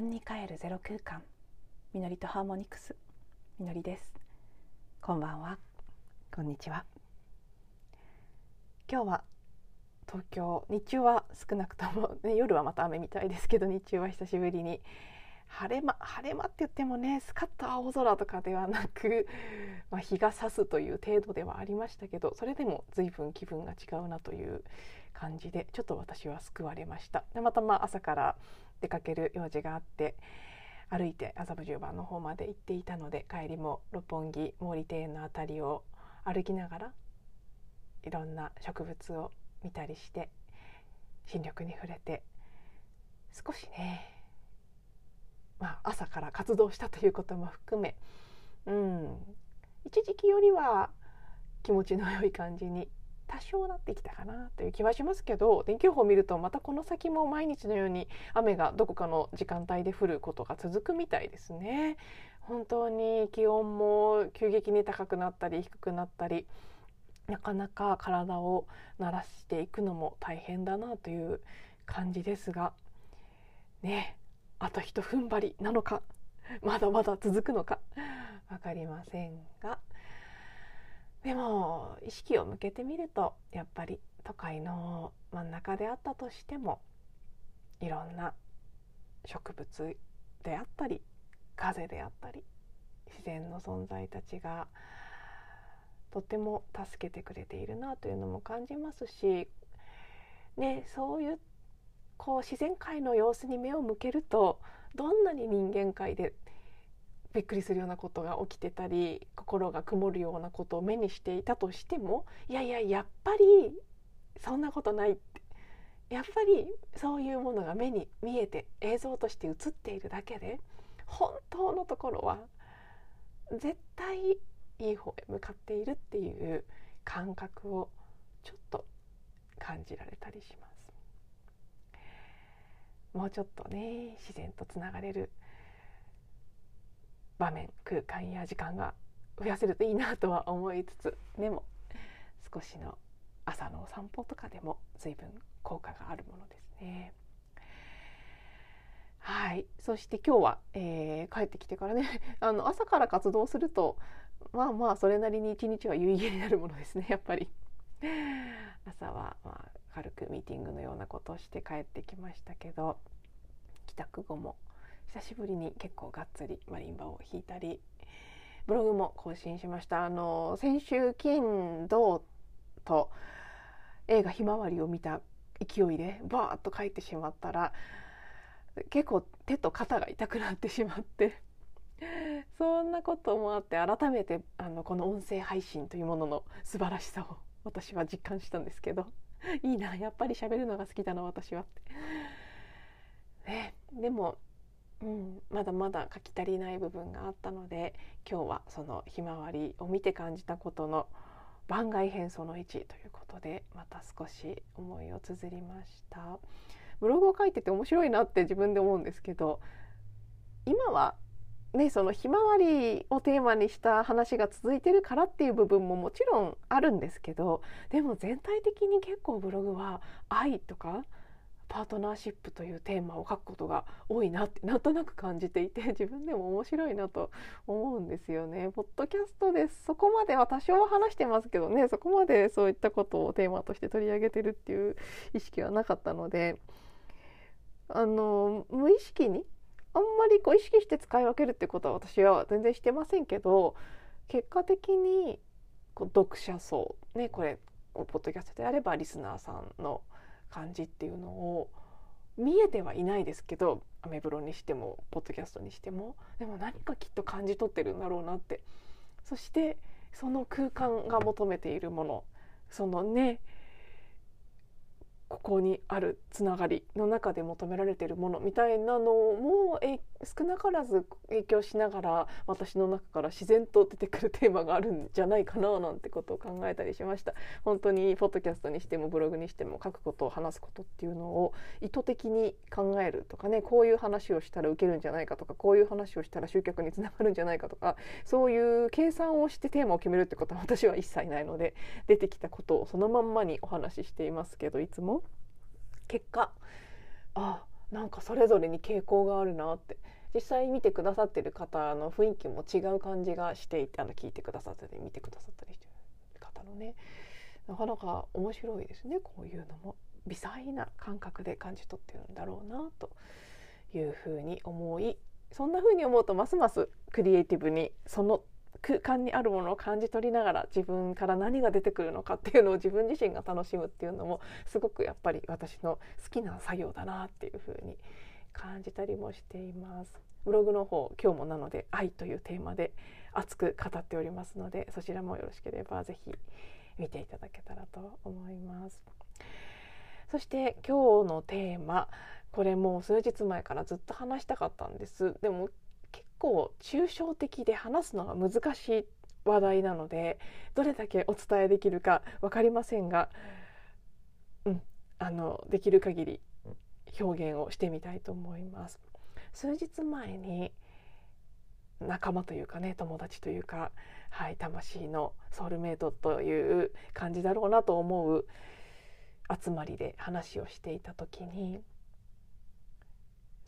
分に帰るゼロ空間。みのりとハーモニクス。みのりです。こんばんは。こんにちは。今日は東京日中は少なくとも、ね、夜はまた雨みたいですけど日中は久しぶりに。晴れ間晴れ間って言ってもねスカッと青空とかではなく、まあ、日が差すという程度ではありましたけどそれでも随分気分が違うなという感じでちょっと私は救われました。でまたまあ朝から出かける用事があって歩いて麻布十番の方まで行っていたので帰りも六本木毛利庭園の辺りを歩きながらいろんな植物を見たりして新緑に触れて少しねまあ朝から活動したということも含めうん一時期よりは気持ちの良い感じに多少なってきたかなという気はしますけど天気予報を見るとまたこの先も毎日のように雨がどこかの時間帯で降ることが続くみたいですね。本当に気温も急激に高くなったり低くなったりなかなか体を慣らしていくのも大変だなという感じですがねあとひと踏ん張りなのかまだまだ続くのか分かりませんがでも意識を向けてみるとやっぱり都会の真ん中であったとしてもいろんな植物であったり風であったり自然の存在たちがとても助けてくれているなというのも感じますし、ね、そういうこう自然界の様子に目を向けるとどんなに人間界でびっくりするようなことが起きてたり心が曇るようなことを目にしていたとしてもいやいややっぱりそんなことないってやっぱりそういうものが目に見えて映像として映っているだけで本当のところは絶対いい方へ向かっているっていう感覚をちょっと感じられたりします。もうちょっとね自然とつながれる場面空間や時間が増やせるといいなとは思いつつでも少しの朝のお散歩とかでも随分効果があるものですね。はいそして今日は、えー、帰ってきてからね あの朝から活動するとまあまあそれなりに一日は有意義になるものですね やっぱり。朝は、まあ、軽くミーティングのようなことをして帰ってきましたけど帰宅後も久しぶりに結構がっつりマリンバを弾いたりブログも更新しましたあの先週金土と映画「ひまわり」を見た勢いでバーッと書いてしまったら結構手と肩が痛くなってしまって そんなこともあって改めてあのこの音声配信というものの素晴らしさを私は実感したんですけど いいなやっぱり喋るのが好きだな私はって。ね、でもうん、まだまだ書き足りない部分があったので今日はそのひまわりを見て感じたことの番外編その1ということでまた少し思いを綴りました。ブログを書いてて面白いなって自分で思うんですけど今はねそのひまわりをテーマにした話が続いてるからっていう部分ももちろんあるんですけどでも全体的に結構ブログは愛とかパートナーシップというテーマを書くことが多いなってなんとなく感じていて 自分でも面白いなと思うんですよね。ポッドキャストでそこまでは多少は話してますけどねそこまでそういったことをテーマとして取り上げてるっていう意識はなかったのであの無意識にあんまりこう意識して使い分けるってことは私は全然してませんけど結果的にこう読者層ねこれポッドキャストであればリスナーさんの感じっていうのを見えてはいないですけどアメブロにしてもポッドキャストにしても。でも何かきっと感じ取ってるんだろうなって。そしてその空間が求めているもの。そのねここにあるつながりの中で求められているものみたいなのもえ少なからず影響しながら私の中から自然と出てくるテーマがあるんじゃないかななんてことを考えたりしました本当にポッドキャストにしてもブログにしても書くことを話すことっていうのを意図的に考えるとかねこういう話をしたら受けるんじゃないかとかこういう話をしたら集客につながるんじゃないかとかそういう計算をしてテーマを決めるってことは私は一切ないので出てきたことをそのまんまにお話ししていますけどいつも？結果あなんかそれぞれに傾向があるなって。実際見てくださってる方の雰囲気も違う感じがしていてあの聞いてくださったり見てくださったりしてる方のね。なかなか面白いですねこういうのも。微細な感覚で感じ取ってるんだろうなというふうに思いそんなふうに思うとますますクリエイティブにその空間にあるものを感じ取りながら自分から何が出てくるのかっていうのを自分自身が楽しむっていうのもすごくやっぱり私の好きな作業だなっていうふうに感じたりもしています。ブログの方今日もなので愛というテーマで熱く語っておりますのでそちらもよろしければぜひ見ていただけたらと思います。そして今日のテーマこれもう数日前からずっと話したかったんですでも構抽象的で話すのが難しい話題なのでどれだけお伝えできるか分かりませんが、うん、あのできる限り表現をしてみたいと思います。数日前に仲間というかね友達というか、はい、魂のソウルメイトという感じだろうなと思う集まりで話をしていた時に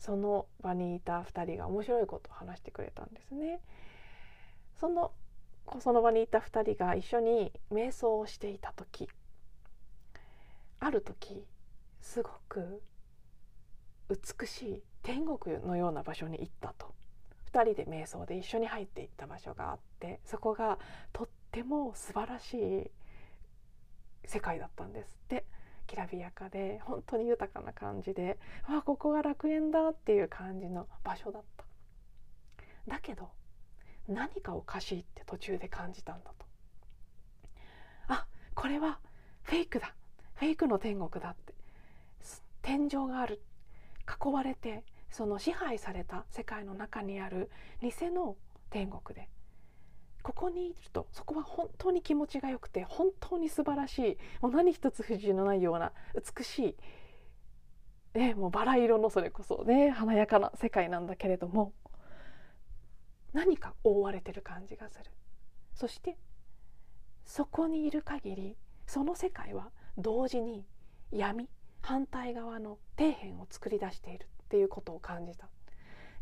その場にいた2人が面白いことを話してくれたんですね。そのその場にいた2人が一緒に瞑想をしていた時ある時すごく美しい天国のような場所に行ったと2人で瞑想で一緒に入っていった場所があってそこがとっても素晴らしい世界だったんですってきらびやかで本当に豊かな感じでわあここが楽園だっていう感じの場所だった。だけど何かおかしいって途中で感じたんだと。あこれはフェイクだ。フェイクの天国だって。天井がある。囲われてその支配された世界の中にある偽の天国で。ここにいるとそこは本当に気持ちがよくて本当に素晴らしい。もう何一つ不自由のないような美しい、ね、もうバラ色のそれこそね華やかな世界なんだけれども何か覆われてる感じがする。そしてそこにいる限りその世界は同時に闇反対側の底辺を作り出しているっていうことを感じた。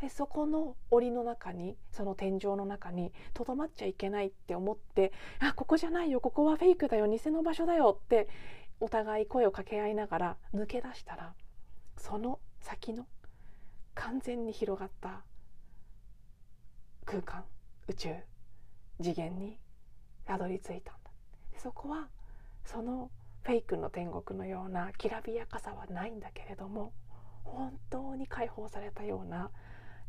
でそこの檻の中にその天井の中にとどまっちゃいけないって思ってあここじゃないよここはフェイクだよ偽の場所だよってお互い声を掛け合いながら抜け出したらその先の完全に広がった空間宇宙次元にたどり着いたんだ。そこはそのフェイクの天国のようなきらびやかさはないんだけれども本当に解放されたような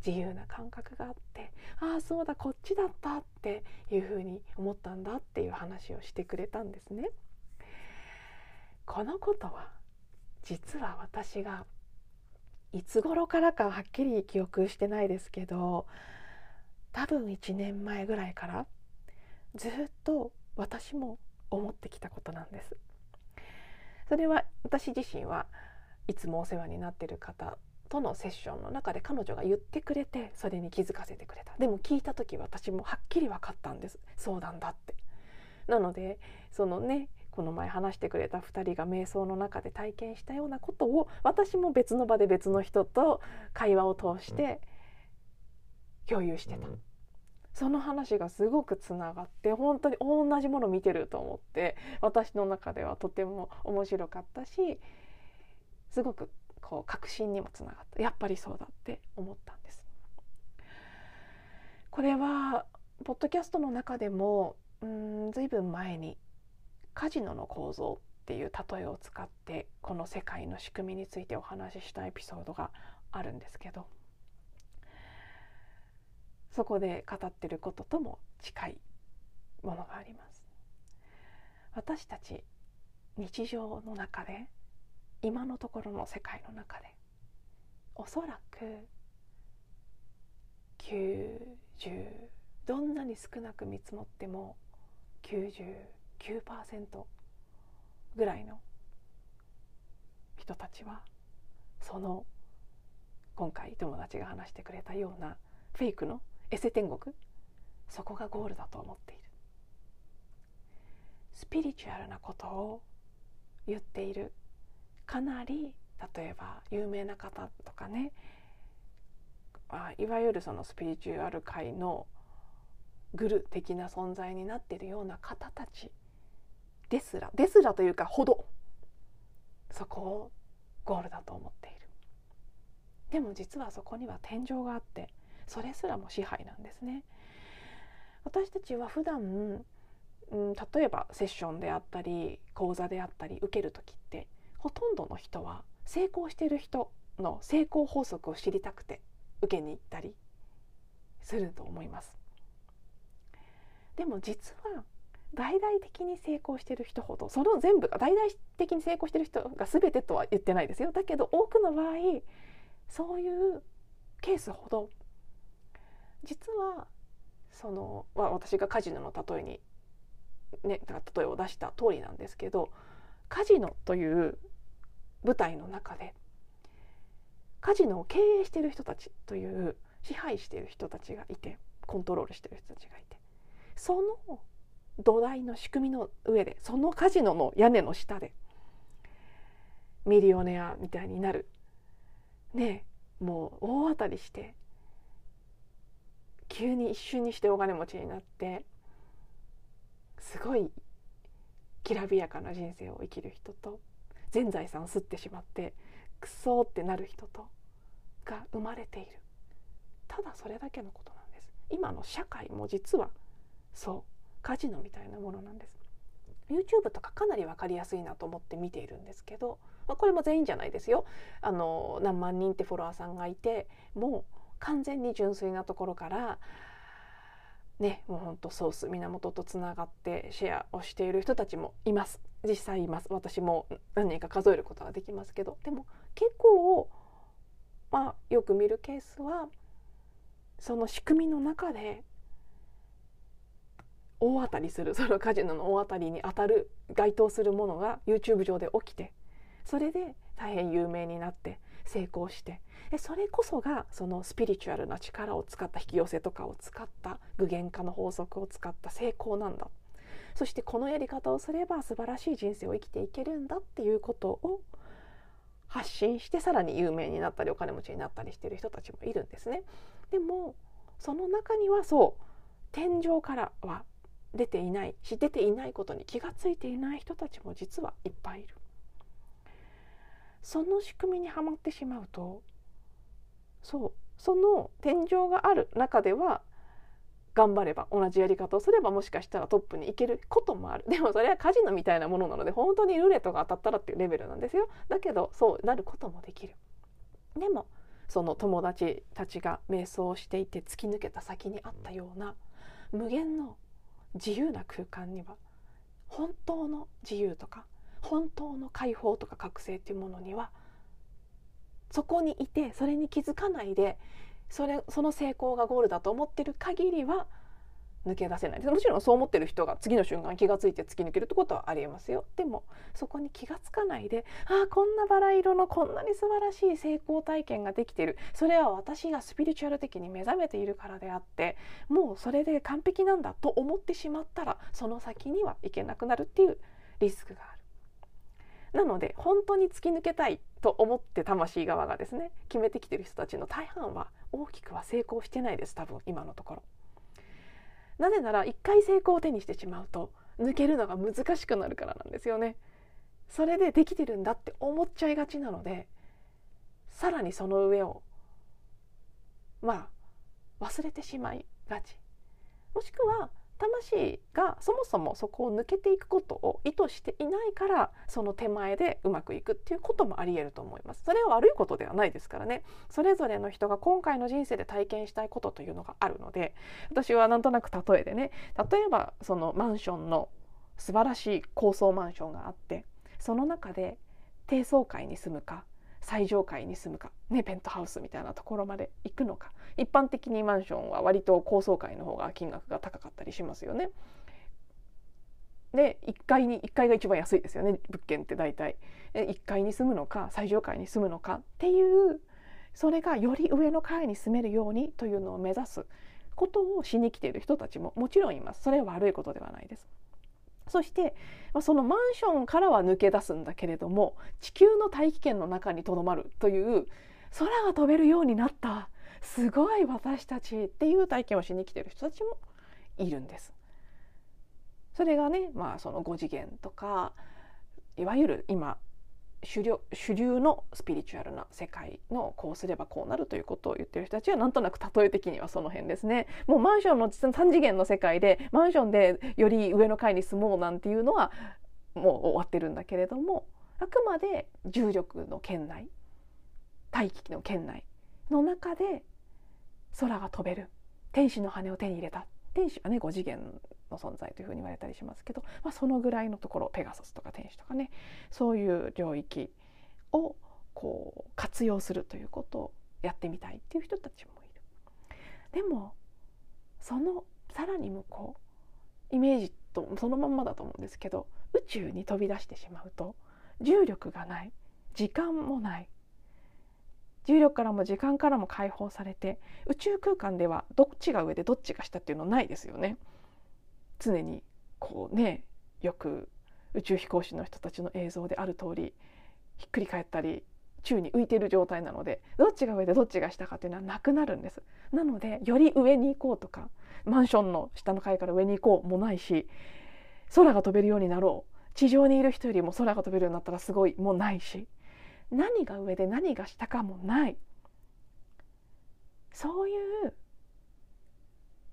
自由な感覚があってああそうだこっちだったっていうふうに思ったんだっていう話をしてくれたんですね。このことは実は私がいつ頃からかはっきり記憶してないですけど多分1年前ぐらいからずっと私も思ってきたことなんです。それは私自身はいつもお世話になってる方とのセッションの中で彼女が言ってくれてそれに気づかせてくれた。でも聞いた時私もはっきり分かったんです。そうなんだって。なのでそのねこの前話してくれた2人が瞑想の中で体験したようなことを私も別の場で別の人と会話を通して共有してた。その話がすごくつながって本当に同じもの見てると思って私の中ではとても面白かったしすごくこう確信にもつながったやっぱりそうだって思ったんです。これはポッドキャストの中でもうん随分前にカジノの構造っていう例えを使ってこの世界の仕組みについてお話ししたエピソードがあるんですけどそこで語ってることとも近いものがあります。私たち日常の中で今のところの世界の中でおそらく90どんなに少なく見積もっても99%ぐらいの人たちはその今回友達が話してくれたようなフェイクのエセ天国そこがゴールだと思っている。スピリチュアルなことを言っている。かなり例えば有名な方とかね。あいわゆるそのスピリチュアル界のグル的な存在になっているような方たちですらですらというかほどそこをゴールだと思っている。でも実はそこには天井があってそれすらも支配なんですね。私たちは普段、うん、例えばセッションであったり講座であったり受ける時ってほとんどの人は成功している人の成功法則を知りたくて受けに行ったりすると思います。でも実は大々的に成功している人ほどその全部が大々的に成功している人が全てとは言ってないですよ。だけど多くの場合そういうケースほど実はその、まあ、私がカジノの例えに、ね、例えを出した通りなんですけどカジノという舞台の中で。カジノを経営している人たちという支配している人たちがいてコントロールしている人たちがいて。その土台の仕組みの上でそのカジノの屋根の下でミリオネアみたいになる。ねもう大当たりして急に一瞬にしてお金持ちになってすごいきらびやかな人生を生きる人と全財産を吸ってしまってクソってなる人とが生まれている。ただそれだけのことなんです。今の社会も実はそうカジノみたいなものなんです。YouTube とかかなり分かりやすいなと思って見ているんですけど、まあ、これも全員じゃないですよ。あの何万人ってフォロワーさんがいてもう完全に純粋なところからねもうほんとソース源とつながってシェアをしている人たちもいます。実際います。私も何人か数えることができますけど。でも結構まあよく見るケースはその仕組みの中で大当たりするそのカジノの大当たりに当たる該当するものが YouTube 上で起きてそれで大変有名になって成功してでそれこそがそのスピリチュアルな力を使った引き寄せとかを使った具現化の法則を使った成功なんだそしてこのやり方をすれば素晴らしい人生を生きていけるんだっていうことを発信してさらに有名になったりお金持ちになったりしている人たちもいるんですね。でもその中にはそう天井からは出ていないし出ていないことに気が付いていない人たちも実はいっぱいいる。その仕組みにはまってしまうとそうその天井がある中では頑張れば同じやり方をすればもしかしたらトップに行けることもある。でもそれはカジノみたいなものなので本当にルーレットが当たったらっていうレベルなんですよ。だけどそうなることもできる。でもその友達たちが瞑想をしていて突き抜けた先にあったような無限の自由な空間には本当の自由とか本当の解放とか覚醒っていうものにはそこにいてそれに気づかないでそれその成功がゴールだと思ってる限りは抜け出せない。もちろんそう思ってる人が次の瞬間気が付いて突き抜けるってことはありえますよ。でもそこに気が付かないでああこんなバラ色のこんなに素晴らしい成功体験ができてる。それは私がスピリチュアル的に目覚めているからであってもうそれで完璧なんだと思ってしまったらその先にはいけなくなるっていうリスクがある。なので本当に突き抜けたいと思って魂側がですね決めてきてる人たちの大半は大きくは成功してないです多分今のところ。なぜなら一回成功を手にしてしまうと抜けるのが難しくなるからなんですよね。それでできてるんだって思っちゃいがちなのでさらにその上をまあ忘れてしまいがちもしくは魂がそもそもそこを抜けていくことを意図していないからその手前でうまくいくっていうこともありえると思います。それは悪いことではないですからね。それぞれの人が今回の人生で体験したいことというのがあるので私はなんとなく例えでね例えばそのマンションの素晴らしい高層マンションがあってその中で低層階に住むか最上階に住むか、ね、ペントハウスみたいなところまで行くのか一般的にマンションは割と高層階の方が金額が高かったりしますよね。で1階に1階が一番安いですよね物件って大体。1階に住むのか最上階に住むのかっていうそれがより上の階に住めるようにというのを目指すことをしに来ている人たちももちろんいます。それは悪いことではないです。そして、まあ、そのマンションからは抜け出すんだけれども地球の大気圏の中にとどまるという空が飛べるようになったすごい私たちっていう体験をしに来てる人たちもいるんです。それがね、まあ、その5次元とかいわゆる今主流主流のスピリチュアルな世界のこうすればこうなるということを言ってる人たちはなんとなく例え的にはその辺ですね。もうマンションの3次元の世界でマンションでより上の階に住もうなんていうのはもう終わってるんだけれどもあくまで重力の圏内大気の圏内の中で空が飛べる。天使の羽を手に入れた。天使はね5次元の存在というふうに言われたりしますけど、まあ、そのぐらいのところペガサスとか天使とかねそういう領域をこう活用するということをやってみたいっていう人たちもいる。でもそのさらに向こうイメージとそのまんまだと思うんですけど宇宙に飛び出してしまうと重力がない時間もない重力からも時間からも解放されて宇宙空間ではどっちが上でどっちが下っていうのないですよね。常にこうねよく宇宙飛行士の人たちの映像である通りひっくり返ったり宙に浮いている状態なのでどっちが上でどっちが下かっていうのはなくなるんです。なのでより上に行こうとかマンションの下の階から上に行こうもないし空が飛べるようになろう。地上にいる人よりも空が飛べるようになったらすごいもないし何が上で何が下かもない。そういう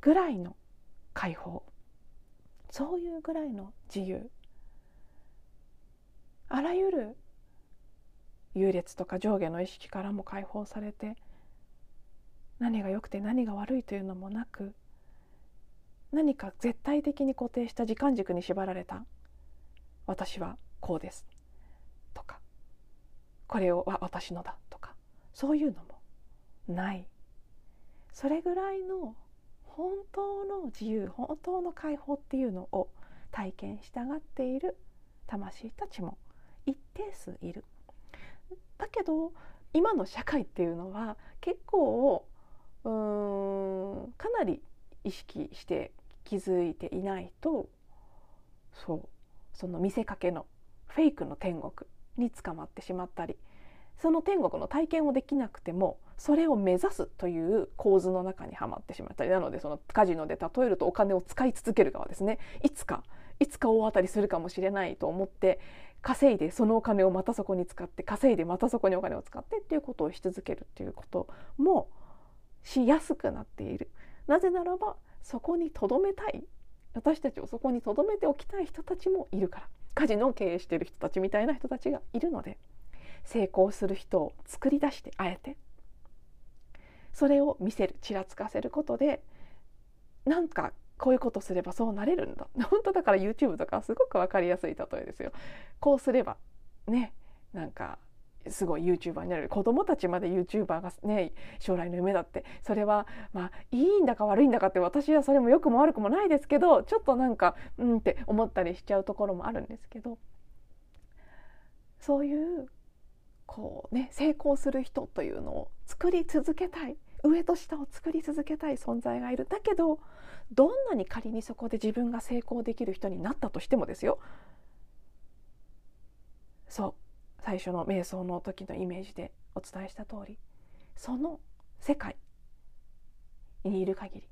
ぐらいの解放。そういうぐらいの自由。あらゆる優劣とか上下の意識からも解放されて何が良くて何が悪いというのもなく何か絶対的に固定した時間軸に縛られた私はこうですとかこれは私のだとかそういうのもない。それぐらいの本当の自由本当の解放っていうのを体験したがっている魂たちも一定数いる。だけど今の社会っていうのは結構うーんかなり意識して気づいていないとそうその見せかけのフェイクの天国に捕まってしまったりその天国の体験をできなくてもそれを目指すという構図の中にはまってしまったりなのでそのカジノで例えるとお金を使い続ける側ですね。いつかいつか大当たりするかもしれないと思って稼いでそのお金をまたそこに使って稼いでまたそこにお金を使ってっていうことをし続けるっていうこともしやすくなっている。なぜならばそこに留めたい。私たちをそこに留めておきたい人たちもいるから。カジノを経営している人たちみたいな人たちがいるので。成功する人を作り出してあえて。それを見せるちらつかせることでなんかこういうことすればそうなれるんだ。本当だから YouTube とかすごく分かりやすい例えですよ。こうすればねなんかすごい YouTuber になれる。子供たちまで YouTuber がね将来の夢だって。それはまあいいんだか悪いんだかって私はそれも良くも悪くもないですけどちょっとなんかうんって思ったりしちゃうところもあるんですけど。そういうこうね成功する人というのを作り続けたい。上と下を作り続けたい存在がいる。だけどどんなに仮にそこで自分が成功できる人になったとしてもですよ。そう。最初の瞑想の時のイメージでお伝えした通り。その世界にいる限り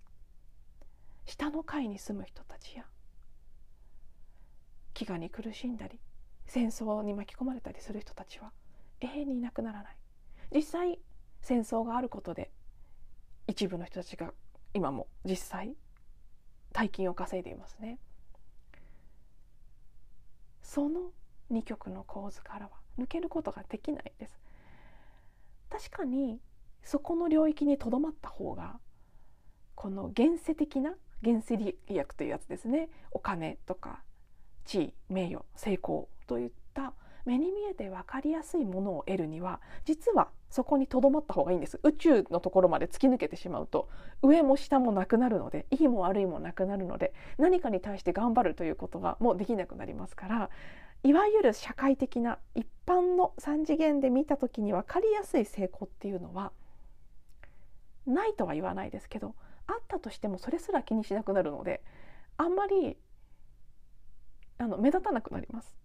下の階に住む人たちや飢餓に苦しんだり戦争に巻き込まれたりする人たちは永遠にいなくならない。実際戦争があることで一部の人たちが今も実際大金を稼いでいますね。その二極の構図からは抜けることができないです。確かにそこの領域にとどまった方がこの現世的な現世利益というやつですね。お金とか地位名誉成功といった目に見えて分かりやすいものを得るには実はそこにとどまった方がいいんです。宇宙のところまで突き抜けてしまうと上も下もなくなるのでいいも悪いもなくなるので何かに対して頑張るということがもうできなくなりますからいわゆる社会的な一般の3次元で見た時に分かりやすい成功っていうのはないとは言わないですけどあったとしてもそれすら気にしなくなるのであんまりあの目立たなくなります。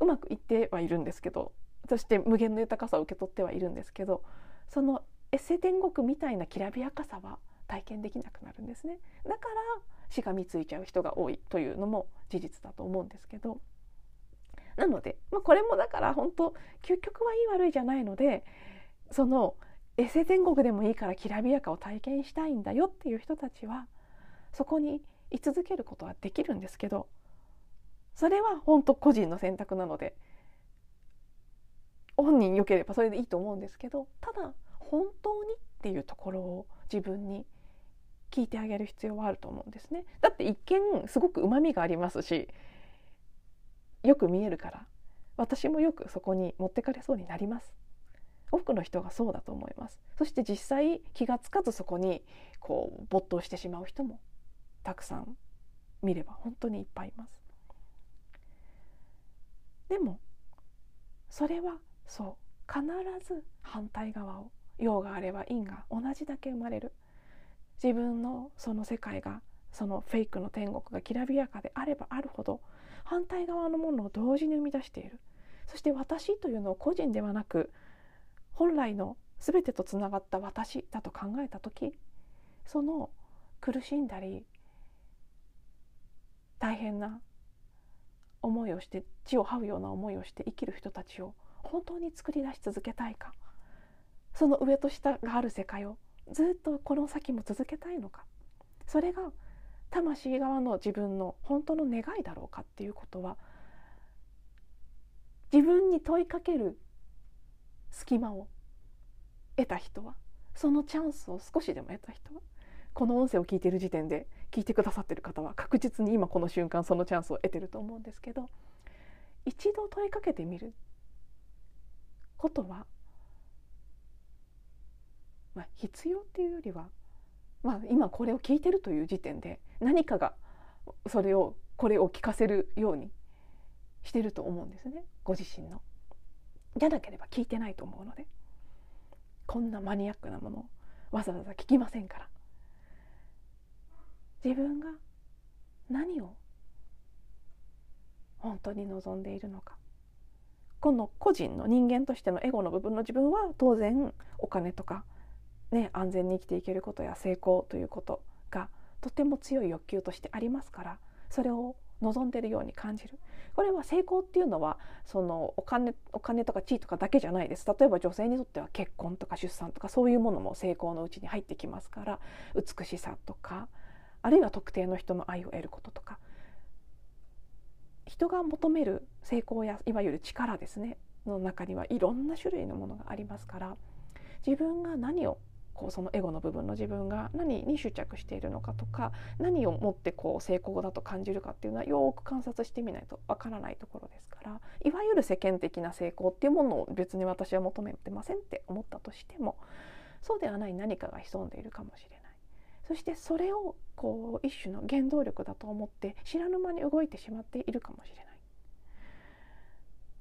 うまくいってはいるんですけどそして無限の豊かさを受け取ってはいるんですけどそのエッセ天国みたいなきらびやかさは体験できなくなるんですね。だからしがみついちゃう人が多いというのも事実だと思うんですけど。なので、まあ、これもだから本当究極はいい悪いじゃないのでそのエセ天国でもいいからきらびやかを体験したいんだよっていう人たちはそこに居続けることはできるんですけどそれは本当個人の選択なので本人良ければそれでいいと思うんですけどただ本当にっていうところを自分に聞いてあげる必要はあると思うんですね。だって一見すごく旨味がありますしよく見えるから私もよくそこに持ってかれそうになります。多くの人がそうだと思います。そして実際気がつかずそこにこう没頭してしまう人もたくさん見れば本当にいっぱいいます。でもそれはそう。必ず反対側を陽があれば陰が同じだけ生まれる。自分のその世界がそのフェイクの天国がきらびやかであればあるほど反対側のものを同時に生み出している。そして私というのを個人ではなく本来の全てとつながった私だと考えた時その苦しんだり大変な思いをして血を這うような思いをして生きる人たちを本当に作り出し続けたいかその上と下がある世界をずっとこの先も続けたいのか。それが魂側の自分の本当の願いだろうかっていうことは自分に問いかける隙間を得た人はそのチャンスを少しでも得た人はこの音声を聞いている時点で聞いてくださってる方は確実に今この瞬間そのチャンスを得てると思うんですけど一度問いかけてみることは、まあ、必要っていうよりはまあ、今これを聞いてるという時点で何かがそれをこれを聞かせるようにしてると思うんですね。ご自身の。じゃなければ聞いてないと思うので。こんなマニアックなものをわざわざ聞きませんから。自分が何を本当に望んでいるのか。この個人の人間としてのエゴの部分の自分は当然お金とかね、安全に生きていけることや成功ということがとても強い欲求としてありますからそれを望んでいるように感じる。これは成功っていうのはそのお金お金とか地位とかだけじゃないです。例えば女性にとっては結婚とか出産とかそういうものも成功のうちに入ってきますから美しさとかあるいは特定の人の愛を得ることとか人が求める成功やいわゆる力ですねの中にはいろんな種類のものがありますから自分が何をこうそのエゴの部分の自分が何に執着しているのかとか何をもってこう成功だと感じるかっていうのはよく観察してみないとわからないところですからいわゆる世間的な成功っていうものを別に私は求めてませんって思ったとしてもそうではない何かが潜んでいるかもしれない。そしてそれをこう一種の原動力だと思って知らぬ間に動いてしまっているかもしれない。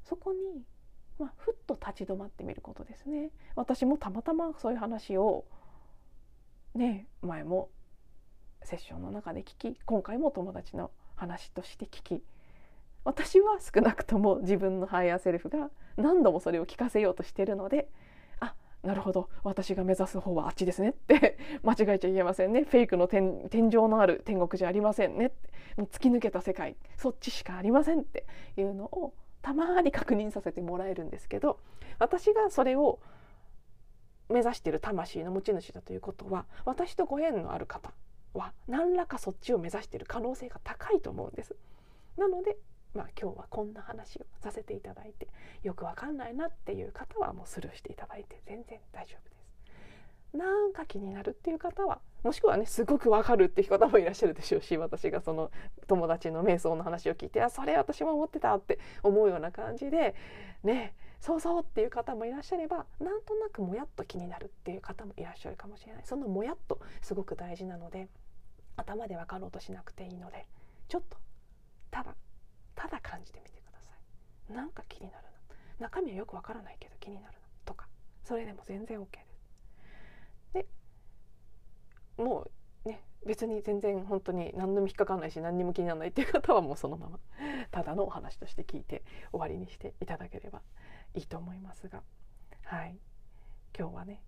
そこにまあ、ふっと立ち止まってみることですね。私もたまたまそういう話をね前もセッションの中で聞き今回も友達の話として聞き私は少なくとも自分のハイヤーセルフが何度もそれを聞かせようとしてるのでなるほど。私が目指す方はあっちですねって。間違えちゃいけませんね。フェイクの天井のある天国じゃありませんね突き抜けた世界。そっちしかありませんって。いうのをたまに確認させてもらえるんですけど私がそれを目指している魂の持ち主だということは私とご縁のある方は何らかそっちを目指している可能性が高いと思うんです。なのでまあ、今日はこんな話をさせていただいてよくわかんないなっていう方はもうスルーしていただいて全然大丈夫です。なんか気になるっていう方はもしくはねすごくわかるっていう方もいらっしゃるでしょうし私がその友達の瞑想の話を聞いてあそれ私も思ってたって思うような感じでねそうそうっていう方もいらっしゃればなんとなくもやっと気になるっていう方もいらっしゃるかもしれないそのもやっとすごく大事なので頭で分かろうとしなくていいのでちょっとただただ感じてみてください。なんか気になるな。中身はよくわからないけど気になるな。とか。それでも全然 OK です。でもうね別に全然本当に何でも引っかかんないし何にも気にならないっていう方はもうそのままただのお話として聞いて終わりにしていただければいいと思いますが。はい。今日はね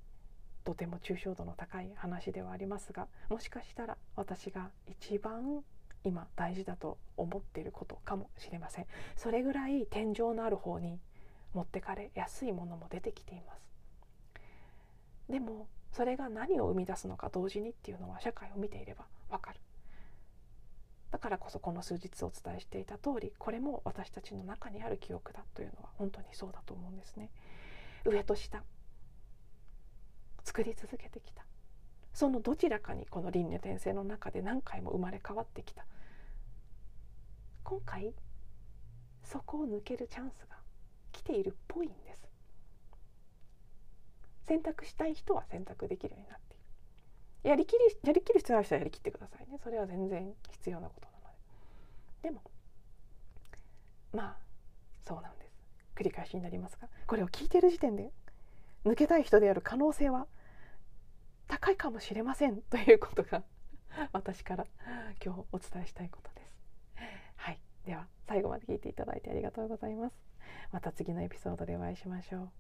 とても抽象度の高い話ではありますがもしかしたら私が一番今大事だと思っていることかもしれません。それぐらい天井のある方に持ってかれやすいものも出てきています。でもそれが何を生み出すのか同時にっていうのは社会を見ていればわかる。だからこそこの数日お伝えしていた通りこれも私たちの中にある記憶だというのは本当にそうだと思うんですね。上と下作り続けてきた。そのどちらかにこの輪廻転生の中で何回も生まれ変わってきた。今回そこを抜けるチャンスが来ているっぽいんです。選択したい人は選択できるようになっている。やりきりやりきる必要ある人はやりきってくださいね。それは全然必要なことなので。でもまあそうなんです。繰り返しになりますがこれを聞いてる時点で抜けたい人である可能性は高いかもしれませんということが 私から今日お伝えしたいことです。はい、では最後まで聞いていただいてありがとうございます。また次のエピソードでお会いしましょう。